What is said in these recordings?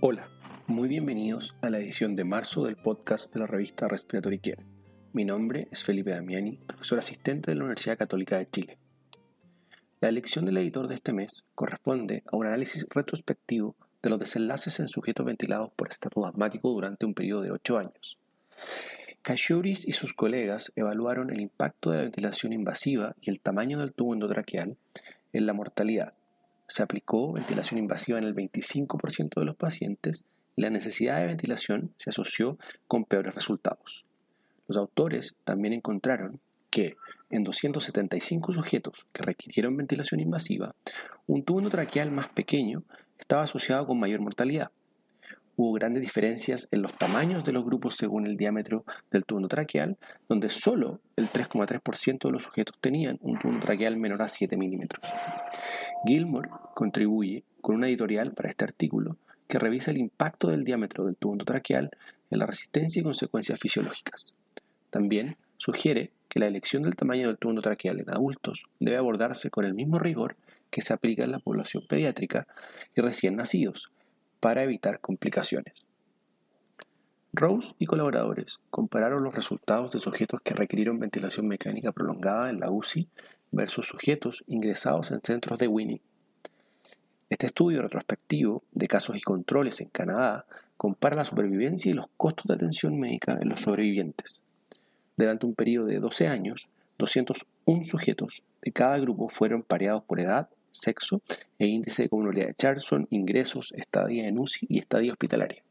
Hola, muy bienvenidos a la edición de marzo del podcast de la revista Respiratory Care. Mi nombre es Felipe Damiani, profesor asistente de la Universidad Católica de Chile. La elección del editor de este mes corresponde a un análisis retrospectivo de los desenlaces en sujetos ventilados por estatus asmático durante un periodo de 8 años. Kashouris y sus colegas evaluaron el impacto de la ventilación invasiva y el tamaño del tubo endotraqueal en la mortalidad se aplicó ventilación invasiva en el 25% de los pacientes y la necesidad de ventilación se asoció con peores resultados. Los autores también encontraron que en 275 sujetos que requirieron ventilación invasiva, un tubo endotraqueal más pequeño estaba asociado con mayor mortalidad. Hubo grandes diferencias en los tamaños de los grupos según el diámetro del tubo endotraqueal, donde solo el 3,3% de los sujetos tenían un tubo endotraqueal menor a 7 milímetros. Gilmore contribuye con una editorial para este artículo que revisa el impacto del diámetro del tubo endotraqueal en la resistencia y consecuencias fisiológicas. También sugiere que la elección del tamaño del tubo endotraqueal en adultos debe abordarse con el mismo rigor que se aplica en la población pediátrica y recién nacidos para evitar complicaciones. Rose y colaboradores compararon los resultados de sujetos que requirieron ventilación mecánica prolongada en la UCI versus sujetos ingresados en centros de Winnie. Este estudio retrospectivo de casos y controles en Canadá compara la supervivencia y los costos de atención médica en los sobrevivientes. Durante un periodo de 12 años, 201 sujetos de cada grupo fueron pareados por edad, sexo e índice de comunidad de Charlson, ingresos, estadía en UCI y estadía hospitalaria.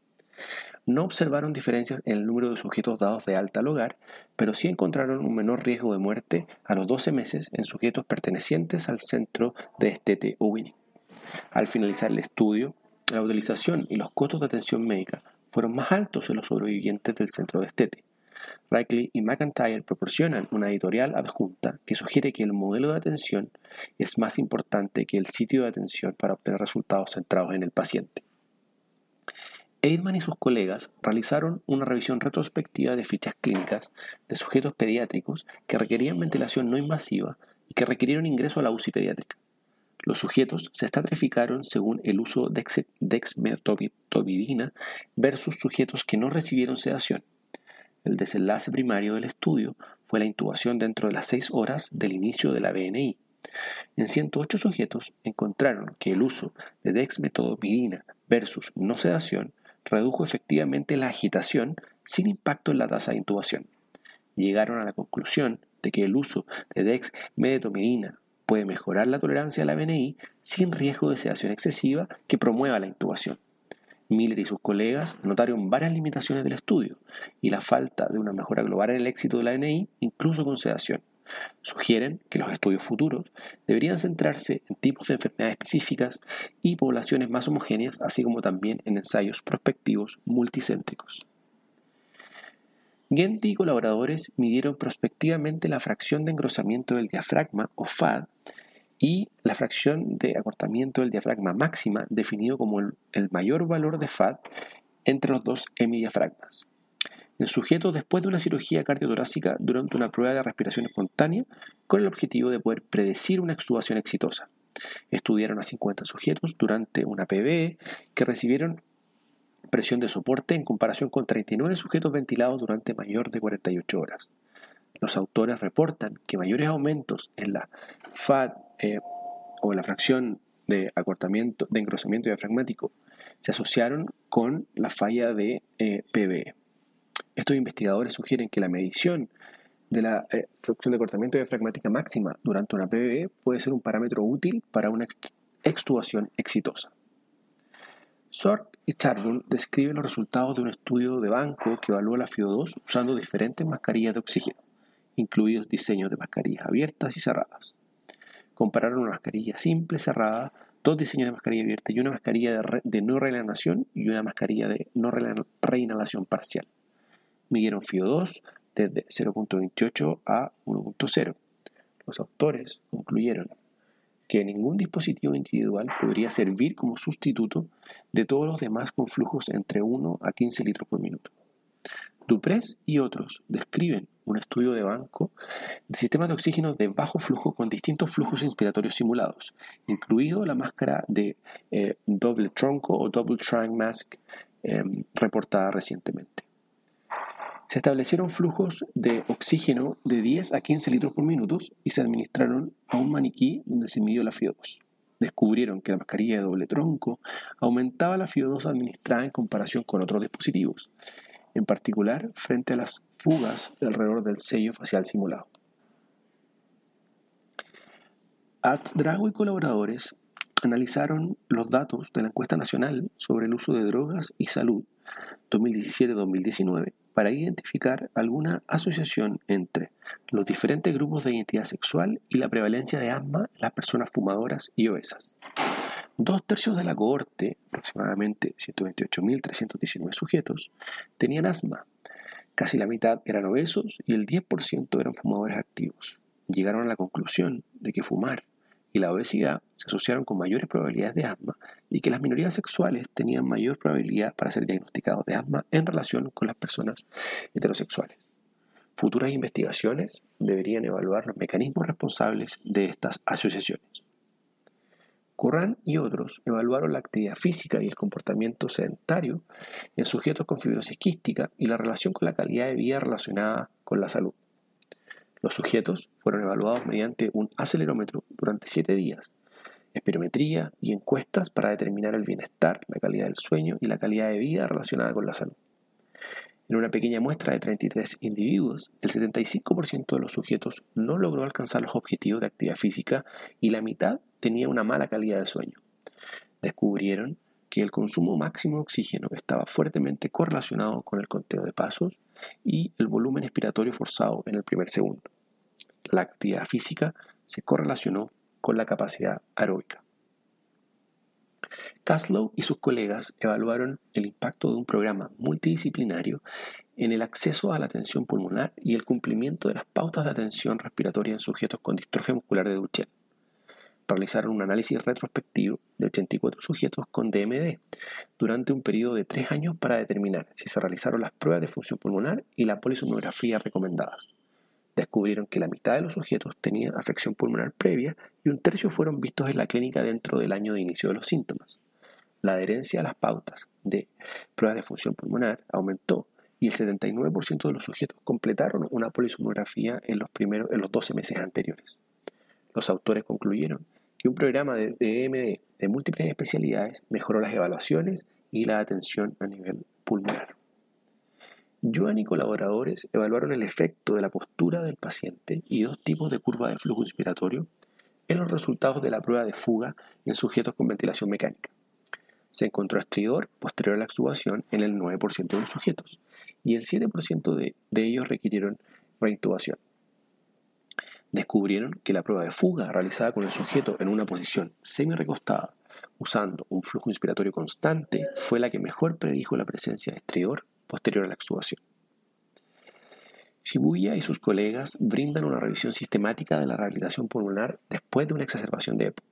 No observaron diferencias en el número de sujetos dados de alta al hogar, pero sí encontraron un menor riesgo de muerte a los 12 meses en sujetos pertenecientes al centro de Estete o. Al finalizar el estudio, la utilización y los costos de atención médica fueron más altos en los sobrevivientes del centro de Estete. Rickley y McIntyre proporcionan una editorial adjunta que sugiere que el modelo de atención es más importante que el sitio de atención para obtener resultados centrados en el paciente. Eidman y sus colegas realizaron una revisión retrospectiva de fichas clínicas de sujetos pediátricos que requerían ventilación no invasiva y que requirieron ingreso a la UCI pediátrica. Los sujetos se estratificaron según el uso de dexmedetomidina versus sujetos que no recibieron sedación. El desenlace primario del estudio fue la intubación dentro de las 6 horas del inicio de la BNI. En 108 sujetos encontraron que el uso de dexmedetomidina versus no sedación redujo efectivamente la agitación sin impacto en la tasa de intubación. Llegaron a la conclusión de que el uso de dexmedetomidina puede mejorar la tolerancia a la BNI sin riesgo de sedación excesiva que promueva la intubación. Miller y sus colegas notaron varias limitaciones del estudio y la falta de una mejora global en el éxito de la BNI, incluso con sedación. Sugieren que los estudios futuros deberían centrarse en tipos de enfermedades específicas y poblaciones más homogéneas, así como también en ensayos prospectivos multicéntricos. Genti y colaboradores midieron prospectivamente la fracción de engrosamiento del diafragma, o FAD, y la fracción de acortamiento del diafragma máxima, definido como el, mayor valor de FAD entre los dos hemidiafragmas en sujetos después de una cirugía cardiotorácica durante una prueba de respiración espontánea con el objetivo de poder predecir una extubación exitosa. Estudiaron a 50 sujetos durante una PBE que recibieron presión de soporte en comparación con 39 sujetos ventilados durante mayor de 48 horas. Los autores reportan que mayores aumentos en la FAD eh, o la fracción de acortamiento de engrosamiento diafragmático se asociaron con la falla de eh, PBE. Estos investigadores sugieren que la medición de la eh, fracción de cortamiento diafragmática máxima durante una PBE puede ser un parámetro útil para una extubación exitosa. Sork y Charbon describen los resultados de un estudio de banco que evalúa la FIO2 usando diferentes mascarillas de oxígeno, incluidos diseños de mascarillas abiertas y cerradas. Compararon una mascarilla simple cerrada, dos diseños de mascarilla abierta y una mascarilla de, de no reinhalación y una mascarilla de no reinhalación parcial midieron FIO2 desde 0.28 a 1.0. Los autores concluyeron que ningún dispositivo individual podría servir como sustituto de todos los demás con flujos entre 1 a 15 litros por minuto. Duprés y otros describen un estudio de banco de sistemas de oxígeno de bajo flujo con distintos flujos inspiratorios simulados, incluido la máscara de eh, doble tronco o double trunk mask em, reportada recientemente. Se establecieron flujos de oxígeno de 10 a 15 litros por minuto y se administraron a un maniquí donde se midió la FIO2. Descubrieron que la mascarilla de doble tronco aumentaba la FIO2 administrada en comparación con otros dispositivos en particular frente a las fugas alrededor del sello facial simulado. Drago y colaboradores analizaron los datos de la encuesta nacional sobre el uso de drogas y salud 2017-2019 para identificar alguna asociación entre los diferentes grupos de identidad sexual y la prevalencia de asma en las personas fumadoras y obesas. Dos tercios de la cohorte, aproximadamente 128.319 sujetos, tenían asma. Casi la mitad eran obesos y el 10% eran fumadores activos. Llegaron a la conclusión de que fumar y la obesidad se asociaron con mayores probabilidades de asma y que las minorías sexuales tenían mayor probabilidad para ser diagnosticados de asma en relación con las personas heterosexuales. Futuras investigaciones deberían evaluar los mecanismos responsables de estas asociaciones. Curran y otros evaluaron la actividad física y el comportamiento sedentario en sujetos con fibrosis quística y la relación con la calidad de vida relacionada con la salud. Los sujetos fueron evaluados mediante un acelerómetro durante siete días, espirometría y encuestas para determinar el bienestar, la calidad del sueño y la calidad de vida relacionada con la salud. En una pequeña muestra de 33 individuos, el 75% de los sujetos no logró alcanzar los objetivos de actividad física y la mitad tenía una mala calidad de sueño. Descubrieron que el consumo máximo de oxígeno estaba fuertemente correlacionado con el conteo de pasos y el volumen expiratorio forzado en el primer segundo. La actividad física se correlacionó con la capacidad aeróbica. Caslow y sus colegas evaluaron el impacto de un programa multidisciplinario en el acceso a la atención pulmonar y el cumplimiento de las pautas de atención respiratoria en sujetos con distrofia muscular de Duchenne. Realizaron un análisis retrospectivo de 84 sujetos con DMD durante un periodo de tres años para determinar si se realizaron las pruebas de función pulmonar y la polisomnografía recomendadas descubrieron que la mitad de los sujetos tenían afección pulmonar previa y un tercio fueron vistos en la clínica dentro del año de inicio de los síntomas. La adherencia a las pautas de pruebas de función pulmonar aumentó y el 79% de los sujetos completaron una polisomnografía en los, primeros, en los 12 meses anteriores. Los autores concluyeron que un programa de DMD de múltiples especialidades mejoró las evaluaciones y la atención a nivel pulmonar. Joan y colaboradores evaluaron el efecto de la postura del paciente y dos tipos de curva de flujo inspiratorio en los resultados de la prueba de fuga en sujetos con ventilación mecánica. Se encontró estridor posterior a la extubación en el 9% de los sujetos y el 7% de, de ellos requirieron reintubación. Descubrieron que la prueba de fuga realizada con el sujeto en una posición semi-recostada usando un flujo inspiratorio constante fue la que mejor predijo la presencia de estridor posterior a la extubación. Shibuya y sus colegas brindan una revisión sistemática de la rehabilitación pulmonar después de una exacerbación de EPOC.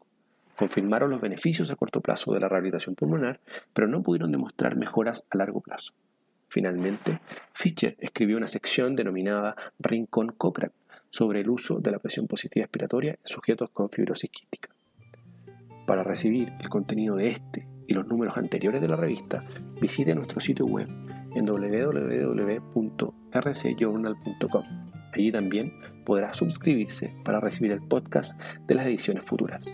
Confirmaron los beneficios a corto plazo de la rehabilitación pulmonar, pero no pudieron demostrar mejoras a largo plazo. Finalmente, Fischer escribió una sección denominada Rincón Cochrane sobre el uso de la presión positiva expiratoria en sujetos con fibrosis quística. Para recibir el contenido de este y los números anteriores de la revista, visite nuestro sitio web en www.rcjournal.com. Allí también podrá suscribirse para recibir el podcast de las ediciones futuras.